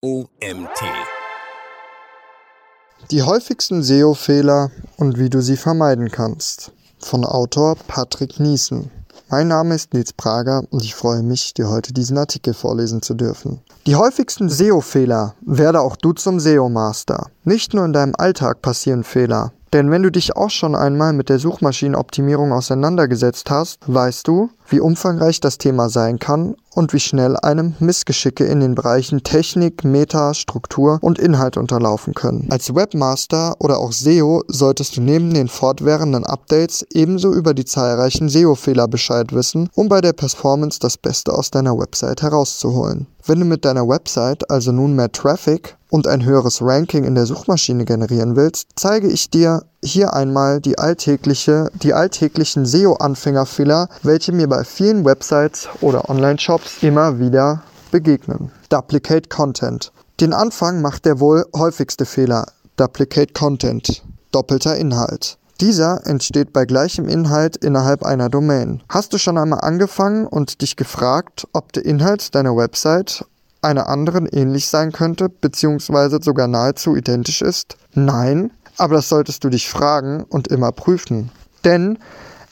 OMT. Die häufigsten SEO-Fehler und wie du sie vermeiden kannst. Von Autor Patrick Niesen. Mein Name ist Nils Prager und ich freue mich, dir heute diesen Artikel vorlesen zu dürfen. Die häufigsten SEO-Fehler werde auch du zum SEO-Master. Nicht nur in deinem Alltag passieren Fehler. Denn wenn du dich auch schon einmal mit der Suchmaschinenoptimierung auseinandergesetzt hast, weißt du, wie umfangreich das Thema sein kann und wie schnell einem Missgeschicke in den Bereichen Technik, Meta, Struktur und Inhalt unterlaufen können. Als Webmaster oder auch SEO solltest du neben den fortwährenden Updates ebenso über die zahlreichen SEO-Fehler Bescheid wissen, um bei der Performance das Beste aus deiner Website herauszuholen. Wenn du mit deiner Website also nun mehr Traffic und ein höheres Ranking in der Suchmaschine generieren willst, zeige ich dir hier einmal die alltägliche, die alltäglichen SEO-Anfängerfehler, welche mir bei vielen Websites oder Online-Shops immer wieder begegnen. Duplicate Content. Den Anfang macht der wohl häufigste Fehler. Duplicate Content. Doppelter Inhalt. Dieser entsteht bei gleichem Inhalt innerhalb einer Domain. Hast du schon einmal angefangen und dich gefragt, ob der Inhalt deiner Website einer anderen ähnlich sein könnte, beziehungsweise sogar nahezu identisch ist? Nein, aber das solltest du dich fragen und immer prüfen. Denn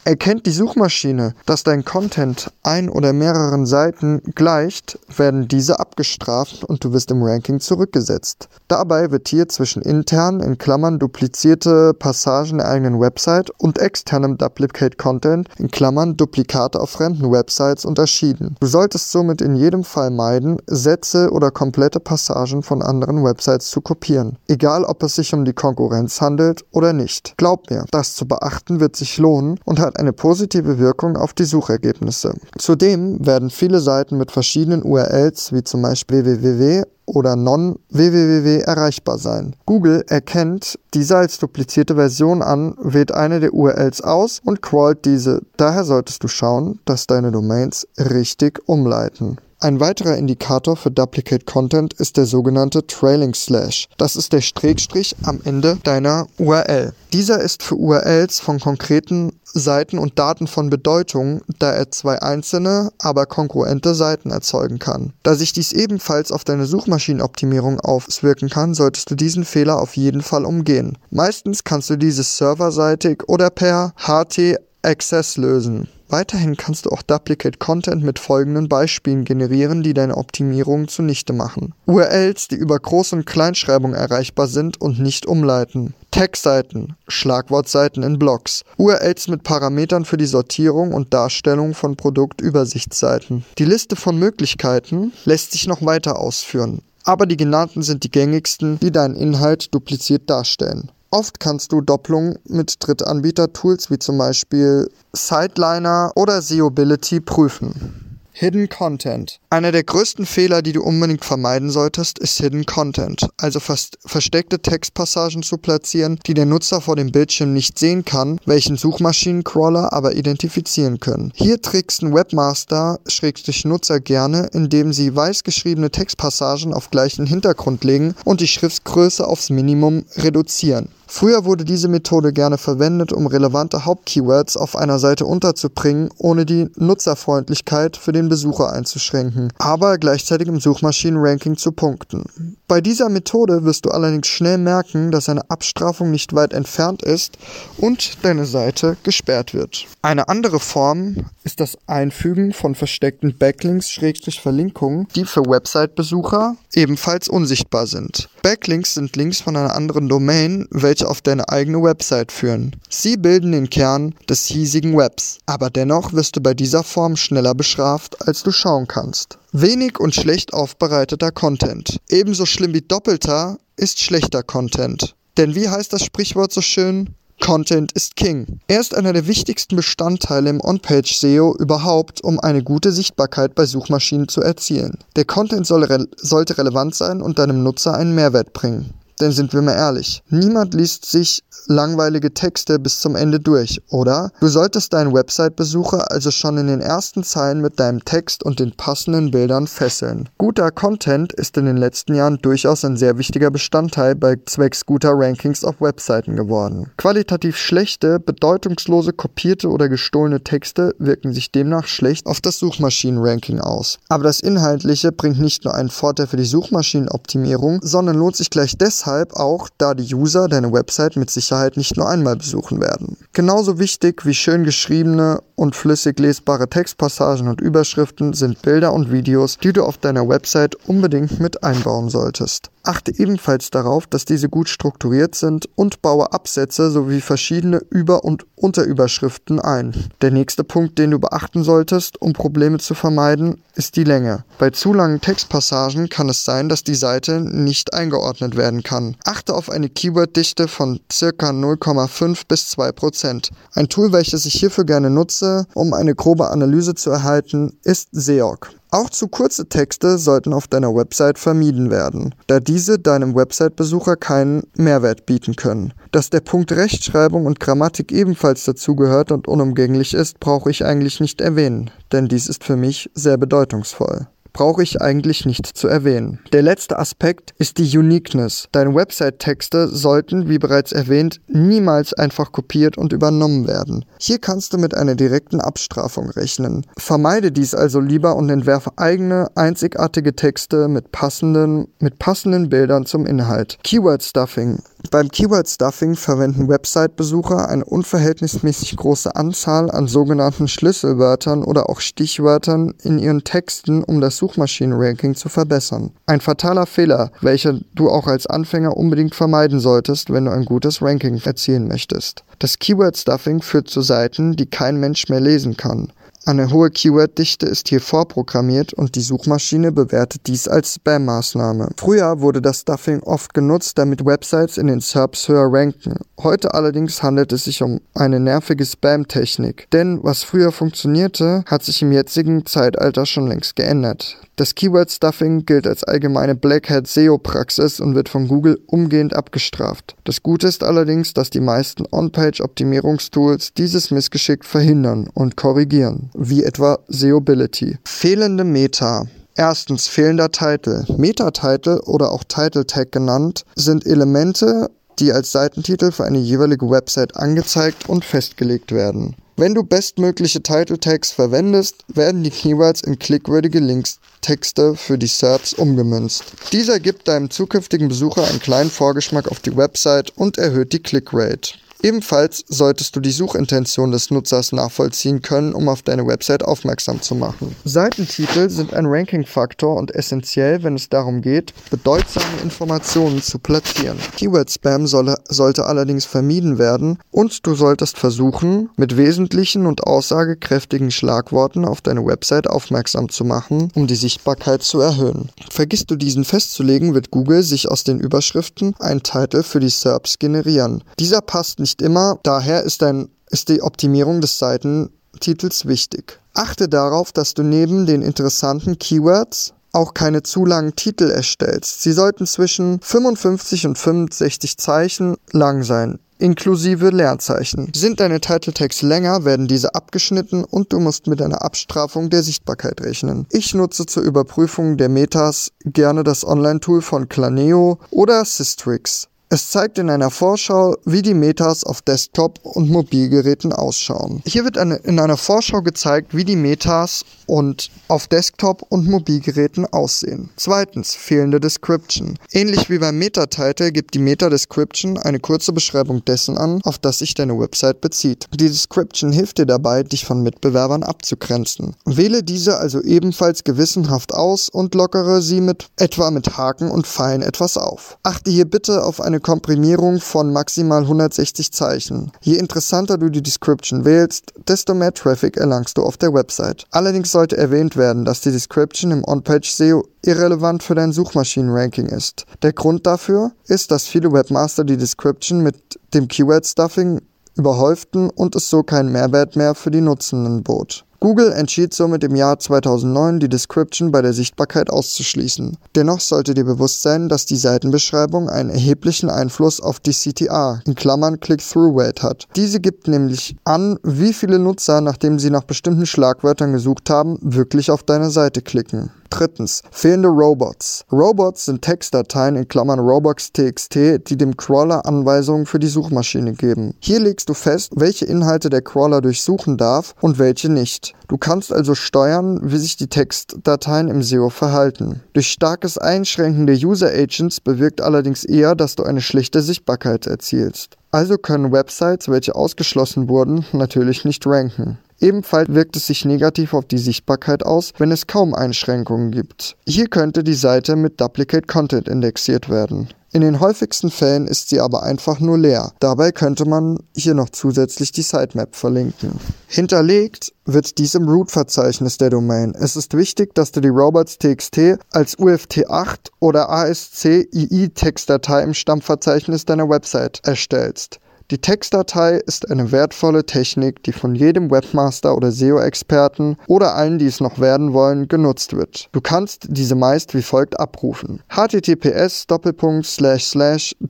Erkennt die Suchmaschine, dass dein Content ein oder mehreren Seiten gleicht, werden diese abgestraft und du wirst im Ranking zurückgesetzt. Dabei wird hier zwischen intern in Klammern duplizierte Passagen der eigenen Website und externem Duplicate Content in Klammern Duplikate auf fremden Websites unterschieden. Du solltest somit in jedem Fall meiden, Sätze oder komplette Passagen von anderen Websites zu kopieren, egal ob es sich um die Konkurrenz handelt oder nicht. Glaub mir, das zu beachten wird sich lohnen und hat eine positive Wirkung auf die Suchergebnisse. Zudem werden viele Seiten mit verschiedenen URLs wie zum Beispiel www oder non-www erreichbar sein. Google erkennt diese als duplizierte Version an, wählt eine der URLs aus und crawlt diese. Daher solltest du schauen, dass deine Domains richtig umleiten. Ein weiterer Indikator für Duplicate Content ist der sogenannte Trailing Slash. Das ist der Schrägstrich am Ende deiner URL. Dieser ist für URLs von konkreten Seiten und Daten von Bedeutung, da er zwei einzelne, aber kongruente Seiten erzeugen kann. Da sich dies ebenfalls auf deine Suchmaschinenoptimierung auswirken kann, solltest du diesen Fehler auf jeden Fall umgehen. Meistens kannst du dieses serverseitig oder per HT Access lösen. Weiterhin kannst du auch Duplicate Content mit folgenden Beispielen generieren, die deine Optimierung zunichte machen. URLs, die über Groß- und Kleinschreibung erreichbar sind und nicht umleiten. Textseiten, Schlagwortseiten in Blogs, URLs mit Parametern für die Sortierung und Darstellung von Produktübersichtsseiten. Die Liste von Möglichkeiten lässt sich noch weiter ausführen, aber die genannten sind die gängigsten, die deinen Inhalt dupliziert darstellen. Oft kannst du Doppelungen mit Drittanbieter-Tools wie zum Beispiel Sideliner oder Seobility prüfen. Hidden Content. Einer der größten Fehler, die du unbedingt vermeiden solltest, ist Hidden Content, also versteckte Textpassagen zu platzieren, die der Nutzer vor dem Bildschirm nicht sehen kann, welchen Suchmaschinencrawler aber identifizieren können. Hier tricksen Webmaster-Nutzer gerne, indem sie weiß geschriebene Textpassagen auf gleichen Hintergrund legen und die Schriftgröße aufs Minimum reduzieren. Früher wurde diese Methode gerne verwendet, um relevante Hauptkeywords auf einer Seite unterzubringen, ohne die Nutzerfreundlichkeit für den Besucher einzuschränken, aber gleichzeitig im Suchmaschinenranking zu punkten. Bei dieser Methode wirst du allerdings schnell merken, dass eine Abstrafung nicht weit entfernt ist und deine Seite gesperrt wird. Eine andere Form ist das Einfügen von versteckten Backlinks-Verlinkungen, die für Website-Besucher ebenfalls unsichtbar sind. Backlinks sind Links von einer anderen Domain, welche auf deine eigene Website führen. Sie bilden den Kern des hiesigen Webs, aber dennoch wirst du bei dieser Form schneller bestraft, als du schauen kannst. Wenig und schlecht aufbereiteter Content. Ebenso schlimm wie doppelter ist schlechter Content. Denn wie heißt das Sprichwort so schön? Content ist King. Er ist einer der wichtigsten Bestandteile im On-Page-SEO überhaupt, um eine gute Sichtbarkeit bei Suchmaschinen zu erzielen. Der Content soll re sollte relevant sein und deinem Nutzer einen Mehrwert bringen. Denn sind wir mal ehrlich, niemand liest sich langweilige Texte bis zum Ende durch, oder? Du solltest deinen Website-Besucher also schon in den ersten Zeilen mit deinem Text und den passenden Bildern fesseln. Guter Content ist in den letzten Jahren durchaus ein sehr wichtiger Bestandteil bei zwecks guter Rankings auf Webseiten geworden. Qualitativ schlechte, bedeutungslose, kopierte oder gestohlene Texte wirken sich demnach schlecht auf das Suchmaschinenranking aus. Aber das Inhaltliche bringt nicht nur einen Vorteil für die Suchmaschinenoptimierung, sondern lohnt sich gleich deshalb auch, da die User deine Website mit Sicherheit nicht nur einmal besuchen werden. Genauso wichtig wie schön geschriebene und flüssig lesbare Textpassagen und Überschriften sind Bilder und Videos, die du auf deiner Website unbedingt mit einbauen solltest. Achte ebenfalls darauf, dass diese gut strukturiert sind und baue Absätze sowie verschiedene Über- und Unterüberschriften ein. Der nächste Punkt, den du beachten solltest, um Probleme zu vermeiden, ist die Länge. Bei zu langen Textpassagen kann es sein, dass die Seite nicht eingeordnet werden kann. Achte auf eine Keyworddichte von ca. 0,5 bis 2%. Ein Tool, welches ich hierfür gerne nutze, um eine grobe Analyse zu erhalten, ist Seog. Auch zu kurze Texte sollten auf deiner Website vermieden werden, da diese deinem Website-Besucher keinen Mehrwert bieten können. Dass der Punkt Rechtschreibung und Grammatik ebenfalls dazugehört und unumgänglich ist, brauche ich eigentlich nicht erwähnen, denn dies ist für mich sehr bedeutungsvoll brauche ich eigentlich nicht zu erwähnen. Der letzte Aspekt ist die Uniqueness. Deine Website-Texte sollten, wie bereits erwähnt, niemals einfach kopiert und übernommen werden. Hier kannst du mit einer direkten Abstrafung rechnen. Vermeide dies also lieber und entwerfe eigene, einzigartige Texte mit passenden, mit passenden Bildern zum Inhalt. Keyword Stuffing beim Keyword Stuffing verwenden Website-Besucher eine unverhältnismäßig große Anzahl an sogenannten Schlüsselwörtern oder auch Stichwörtern in ihren Texten, um das Suchmaschinenranking zu verbessern. Ein fataler Fehler, welcher du auch als Anfänger unbedingt vermeiden solltest, wenn du ein gutes Ranking erzielen möchtest. Das Keyword Stuffing führt zu Seiten, die kein Mensch mehr lesen kann. Eine hohe Keyworddichte ist hier vorprogrammiert und die Suchmaschine bewertet dies als Spam-Maßnahme. Früher wurde das Stuffing oft genutzt, damit Websites in den SERPs höher ranken. Heute allerdings handelt es sich um eine nervige Spam-Technik. Denn was früher funktionierte, hat sich im jetzigen Zeitalter schon längst geändert. Das Keyword Stuffing gilt als allgemeine Black Hat SEO-Praxis und wird von Google umgehend abgestraft. Das Gute ist allerdings, dass die meisten On-Page-Optimierungstools dieses Missgeschick verhindern und korrigieren, wie etwa SEObility. Fehlende Meta. Erstens fehlender Titel. Meta-Title oder auch Title Tag genannt sind Elemente, die als Seitentitel für eine jeweilige Website angezeigt und festgelegt werden. Wenn du bestmögliche Title Tags verwendest, werden die Keywords in klickwürdige Linkstexte für die SERPs umgemünzt. Dieser gibt deinem zukünftigen Besucher einen kleinen Vorgeschmack auf die Website und erhöht die Clickrate. Ebenfalls solltest du die Suchintention des Nutzers nachvollziehen können, um auf deine Website aufmerksam zu machen. Seitentitel sind ein Ranking-Faktor und essentiell, wenn es darum geht, bedeutsame Informationen zu platzieren. Keyword-Spam solle, sollte allerdings vermieden werden und du solltest versuchen, mit wesentlichen und aussagekräftigen Schlagworten auf deine Website aufmerksam zu machen, um die Sichtbarkeit zu erhöhen. Vergisst du diesen festzulegen, wird Google sich aus den Überschriften einen Titel für die SERPs generieren. Dieser passt nicht immer, daher ist, ein, ist die Optimierung des Seitentitels wichtig. Achte darauf, dass du neben den interessanten Keywords auch keine zu langen Titel erstellst. Sie sollten zwischen 55 und 65 Zeichen lang sein inklusive Leerzeichen. Sind deine Title Tags länger, werden diese abgeschnitten und du musst mit einer Abstrafung der Sichtbarkeit rechnen. Ich nutze zur Überprüfung der Metas gerne das Online-Tool von Claneo oder Systrix. Es zeigt in einer Vorschau, wie die Metas auf Desktop und Mobilgeräten ausschauen. Hier wird eine, in einer Vorschau gezeigt, wie die Metas und auf Desktop und Mobilgeräten aussehen. Zweitens, fehlende Description. Ähnlich wie beim Meta-Title gibt die Meta-Description eine kurze Beschreibung dessen an, auf das sich deine Website bezieht. Die Description hilft dir dabei, dich von Mitbewerbern abzugrenzen. Wähle diese also ebenfalls gewissenhaft aus und lockere sie mit etwa mit Haken und Pfeilen etwas auf. Achte hier bitte auf eine eine Komprimierung von maximal 160 Zeichen. Je interessanter du die Description wählst, desto mehr Traffic erlangst du auf der Website. Allerdings sollte erwähnt werden, dass die Description im On-Page SEO irrelevant für dein Suchmaschinenranking ist. Der Grund dafür ist, dass viele Webmaster die Description mit dem Keyword Stuffing überhäuften und es so keinen Mehrwert mehr für die Nutzenden bot. Google entschied somit im Jahr 2009, die Description bei der Sichtbarkeit auszuschließen. Dennoch sollte dir bewusst sein, dass die Seitenbeschreibung einen erheblichen Einfluss auf die CTR in Klammern Click-Through-Rate hat. Diese gibt nämlich an, wie viele Nutzer, nachdem sie nach bestimmten Schlagwörtern gesucht haben, wirklich auf deine Seite klicken. Drittens, fehlende Robots. Robots sind Textdateien in Klammern Robots.txt, die dem Crawler Anweisungen für die Suchmaschine geben. Hier legst du fest, welche Inhalte der Crawler durchsuchen darf und welche nicht. Du kannst also steuern, wie sich die Textdateien im SEO verhalten. Durch starkes Einschränken der User Agents bewirkt allerdings eher, dass du eine schlichte Sichtbarkeit erzielst. Also können Websites, welche ausgeschlossen wurden, natürlich nicht ranken. Ebenfalls wirkt es sich negativ auf die Sichtbarkeit aus, wenn es kaum Einschränkungen gibt. Hier könnte die Seite mit Duplicate Content indexiert werden. In den häufigsten Fällen ist sie aber einfach nur leer. Dabei könnte man hier noch zusätzlich die Sitemap verlinken. Hinterlegt wird dies im Root-Verzeichnis der Domain. Es ist wichtig, dass du die robots.txt als UFT8 oder ASCII-Textdatei im Stammverzeichnis deiner Website erstellst. Die Textdatei ist eine wertvolle Technik, die von jedem Webmaster oder SEO-Experten oder allen, die es noch werden wollen, genutzt wird. Du kannst diese meist wie folgt abrufen. https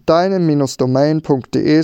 deine-domain.de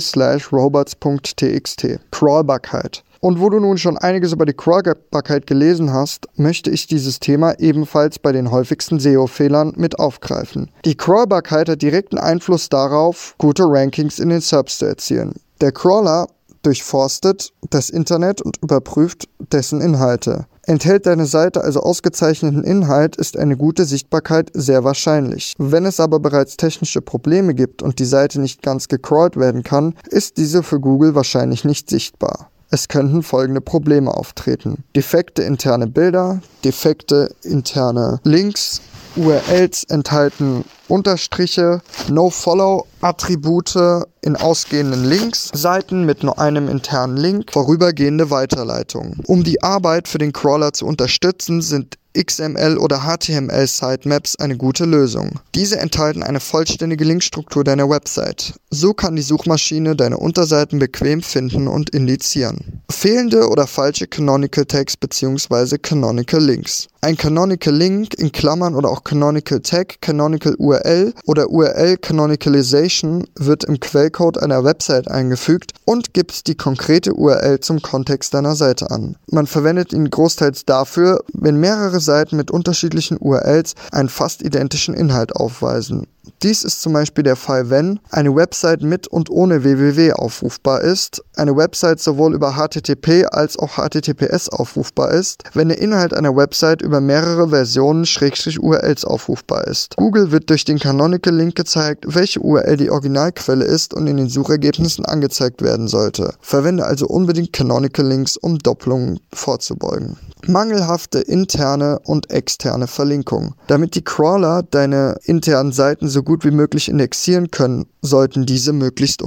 robots.txt Crawlbarkeit. Und wo du nun schon einiges über die Crawlbarkeit gelesen hast, möchte ich dieses Thema ebenfalls bei den häufigsten SEO-Fehlern mit aufgreifen. Die Crawlbarkeit hat direkten Einfluss darauf, gute Rankings in den SERPs zu erzielen. Der Crawler durchforstet das Internet und überprüft dessen Inhalte. Enthält deine Seite also ausgezeichneten Inhalt, ist eine gute Sichtbarkeit sehr wahrscheinlich. Wenn es aber bereits technische Probleme gibt und die Seite nicht ganz gecrawlt werden kann, ist diese für Google wahrscheinlich nicht sichtbar. Es könnten folgende Probleme auftreten. Defekte interne Bilder, defekte interne Links, URLs enthalten Unterstriche, No-Follow-Attribute in ausgehenden Links, Seiten mit nur einem internen Link, vorübergehende Weiterleitungen. Um die Arbeit für den Crawler zu unterstützen, sind XML oder HTML Sitemaps eine gute Lösung. Diese enthalten eine vollständige Linkstruktur deiner Website. So kann die Suchmaschine deine Unterseiten bequem finden und indizieren. Fehlende oder falsche Canonical Tags bzw. Canonical Links. Ein Canonical Link in Klammern oder auch Canonical Tag, Canonical URL oder URL Canonicalization wird im Quellcode einer Website eingefügt und gibt die konkrete URL zum Kontext deiner Seite an. Man verwendet ihn großteils dafür, wenn mehrere Seiten mit unterschiedlichen URLs einen fast identischen Inhalt aufweisen. Dies ist zum Beispiel der Fall, wenn eine Website mit und ohne www aufrufbar ist, eine Website sowohl über HTTP als auch HTTPS aufrufbar ist, wenn der Inhalt einer Website über mehrere Versionen URLs aufrufbar ist. Google wird durch den Canonical Link gezeigt, welche URL die Originalquelle ist und in den Suchergebnissen angezeigt werden sollte. Verwende also unbedingt Canonical Links, um Doppelungen vorzubeugen. Mangelhafte interne und externe Verlinkung. Damit die Crawler deine internen Seiten so gut wie möglich indexieren können, sollten diese möglichst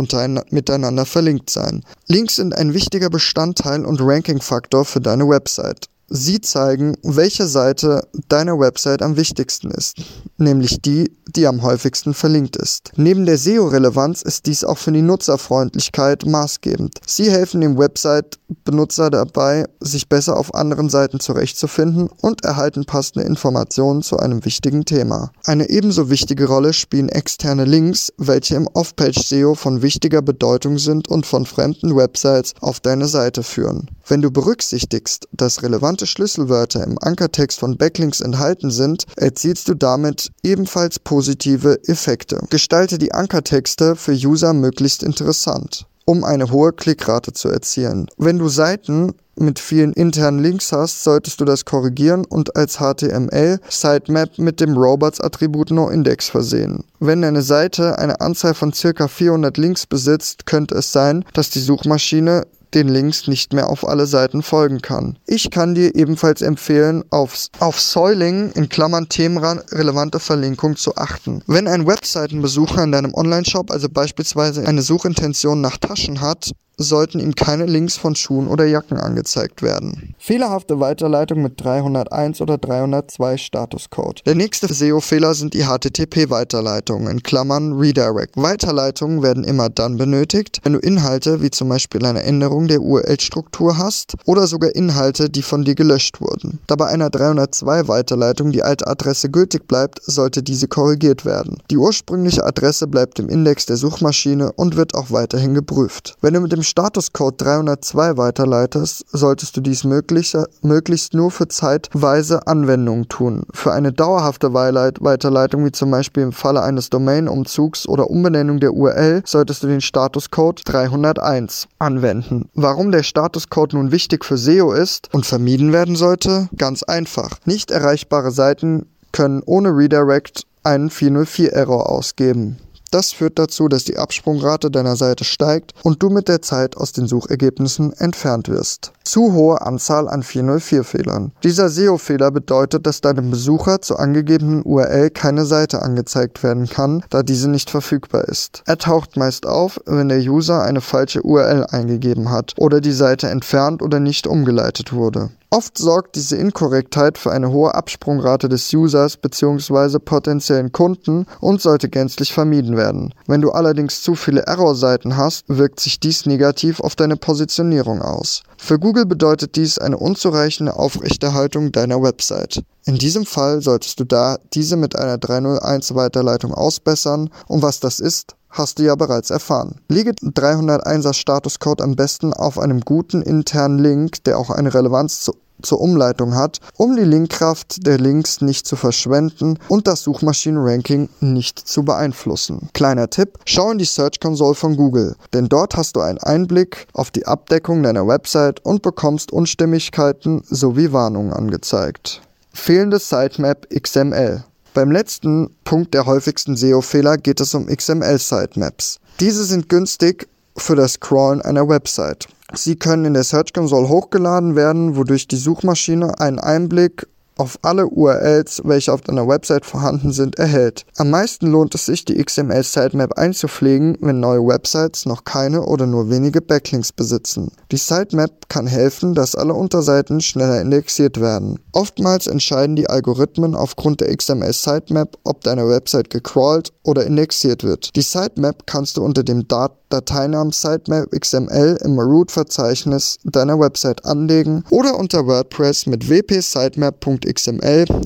miteinander verlinkt sein. Links sind ein wichtiger Bestandteil und Rankingfaktor für deine Website. Sie zeigen, welche Seite deiner Website am wichtigsten ist, nämlich die, die am häufigsten verlinkt ist. Neben der SEO-Relevanz ist dies auch für die Nutzerfreundlichkeit maßgebend. Sie helfen dem Website-Benutzer dabei, sich besser auf anderen Seiten zurechtzufinden und erhalten passende Informationen zu einem wichtigen Thema. Eine ebenso wichtige Rolle spielen externe Links, welche im Off-Page-SEO von wichtiger Bedeutung sind und von fremden Websites auf deine Seite führen. Wenn du berücksichtigst, dass relevante Schlüsselwörter im Ankertext von Backlinks enthalten sind, erzielst du damit ebenfalls positive Effekte. Gestalte die Ankertexte für User möglichst interessant um eine hohe Klickrate zu erzielen. Wenn du Seiten mit vielen internen Links hast, solltest du das korrigieren und als HTML Sitemap mit dem Robots-Attribut NoIndex versehen. Wenn deine Seite eine Anzahl von ca. 400 Links besitzt, könnte es sein, dass die Suchmaschine den Links nicht mehr auf alle Seiten folgen kann. Ich kann dir ebenfalls empfehlen, auf, auf Soiling in Klammern themenrelevante Verlinkung zu achten. Wenn ein Webseitenbesucher in deinem Online-Shop also beispielsweise eine Suchintention nach Taschen hat sollten ihm keine Links von Schuhen oder Jacken angezeigt werden. Fehlerhafte Weiterleitung mit 301 oder 302 Statuscode. Der nächste SEO-Fehler sind die HTTP-Weiterleitungen in Klammern Redirect. Weiterleitungen werden immer dann benötigt, wenn du Inhalte wie zum Beispiel eine Änderung der URL-Struktur hast oder sogar Inhalte, die von dir gelöscht wurden. Da bei einer 302 Weiterleitung die alte Adresse gültig bleibt, sollte diese korrigiert werden. Die ursprüngliche Adresse bleibt im Index der Suchmaschine und wird auch weiterhin geprüft. Wenn du mit dem Statuscode 302 weiterleitest, solltest du dies möglichst, möglichst nur für zeitweise Anwendungen tun. Für eine dauerhafte Weiterleitung, wie zum Beispiel im Falle eines Domain-Umzugs oder Umbenennung der URL, solltest du den Statuscode 301 anwenden. Warum der Statuscode nun wichtig für SEO ist und vermieden werden sollte? Ganz einfach. Nicht erreichbare Seiten können ohne Redirect einen 404-Error ausgeben. Das führt dazu, dass die Absprungrate deiner Seite steigt und du mit der Zeit aus den Suchergebnissen entfernt wirst. Zu hohe Anzahl an 404-Fehlern. Dieser SEO-Fehler bedeutet, dass deinem Besucher zur angegebenen URL keine Seite angezeigt werden kann, da diese nicht verfügbar ist. Er taucht meist auf, wenn der User eine falsche URL eingegeben hat oder die Seite entfernt oder nicht umgeleitet wurde. Oft sorgt diese Inkorrektheit für eine hohe Absprungrate des Users bzw. potenziellen Kunden und sollte gänzlich vermieden werden. Wenn du allerdings zu viele Errorseiten hast, wirkt sich dies negativ auf deine Positionierung aus. Für Google bedeutet dies eine unzureichende Aufrechterhaltung deiner Website. In diesem Fall solltest du da diese mit einer 301 Weiterleitung ausbessern und was das ist, hast du ja bereits erfahren. Lege 301er Statuscode am besten auf einem guten internen Link, der auch eine Relevanz zu zur Umleitung hat, um die Linkkraft der Links nicht zu verschwenden und das Suchmaschinenranking nicht zu beeinflussen. Kleiner Tipp, schau in die Search Console von Google, denn dort hast du einen Einblick auf die Abdeckung deiner Website und bekommst Unstimmigkeiten sowie Warnungen angezeigt. Fehlende Sitemap XML. Beim letzten Punkt der häufigsten SEO-Fehler geht es um XML-Sitemaps. Diese sind günstig für das Crawlen einer Website. Sie können in der Search Console hochgeladen werden, wodurch die Suchmaschine einen Einblick auf alle URLs, welche auf deiner Website vorhanden sind, erhält. Am meisten lohnt es sich, die XML Sitemap einzupflegen, wenn neue Websites noch keine oder nur wenige Backlinks besitzen. Die Sitemap kann helfen, dass alle Unterseiten schneller indexiert werden. Oftmals entscheiden die Algorithmen aufgrund der XML Sitemap, ob deine Website gecrawlt oder indexiert wird. Die Sitemap kannst du unter dem Dat Dateinamen Sitemap XML im Root-Verzeichnis deiner Website anlegen oder unter WordPress mit wp-sitemap.xml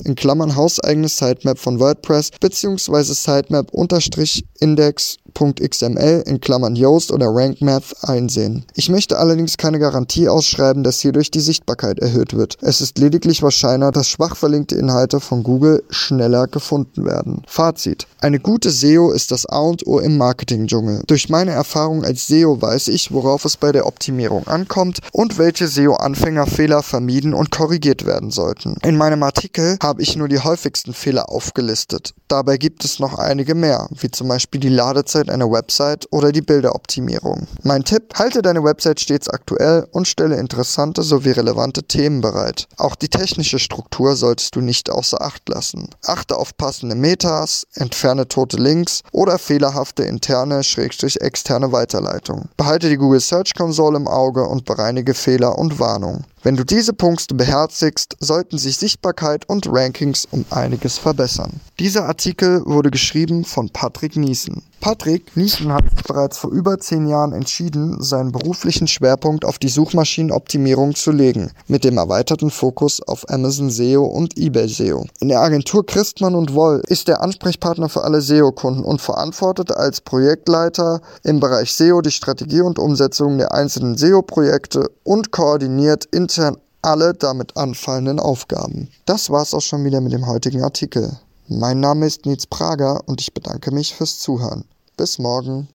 in Klammern hauseigenes Sitemap von WordPress bzw. sitemap-index .xml in Klammern Yoast oder RankMath einsehen. Ich möchte allerdings keine Garantie ausschreiben, dass hierdurch die Sichtbarkeit erhöht wird. Es ist lediglich wahrscheinlicher, dass schwach verlinkte Inhalte von Google schneller gefunden werden. Fazit. Eine gute SEO ist das A und O im Marketing-Dschungel. Durch meine Erfahrung als SEO weiß ich, worauf es bei der Optimierung ankommt und welche SEO-Anfängerfehler vermieden und korrigiert werden sollten. In meinem Artikel habe ich nur die häufigsten Fehler aufgelistet. Dabei gibt es noch einige mehr, wie zum Beispiel die Ladezeit Website einer Website oder die Bilderoptimierung. Mein Tipp, halte deine Website stets aktuell und stelle interessante sowie relevante Themen bereit. Auch die technische Struktur solltest du nicht außer Acht lassen. Achte auf passende Metas, entferne tote Links oder fehlerhafte interne, schrägstrich externe Weiterleitung. Behalte die Google Search Console im Auge und bereinige Fehler und Warnungen. Wenn du diese Punkte beherzigst, sollten sich Sichtbarkeit und Rankings um einiges verbessern. Dieser Artikel wurde geschrieben von Patrick Niesen. Patrick Niesen hat sich bereits vor über zehn Jahren entschieden, seinen beruflichen Schwerpunkt auf die Suchmaschinenoptimierung zu legen, mit dem erweiterten Fokus auf Amazon SEO und eBay SEO. In der Agentur Christmann und Woll ist er Ansprechpartner für alle SEO-Kunden und verantwortet als Projektleiter im Bereich SEO die Strategie und Umsetzung der einzelnen SEO-Projekte und koordiniert intern alle damit anfallenden Aufgaben. Das war's auch schon wieder mit dem heutigen Artikel. Mein Name ist Nils Prager und ich bedanke mich fürs Zuhören. Bis morgen.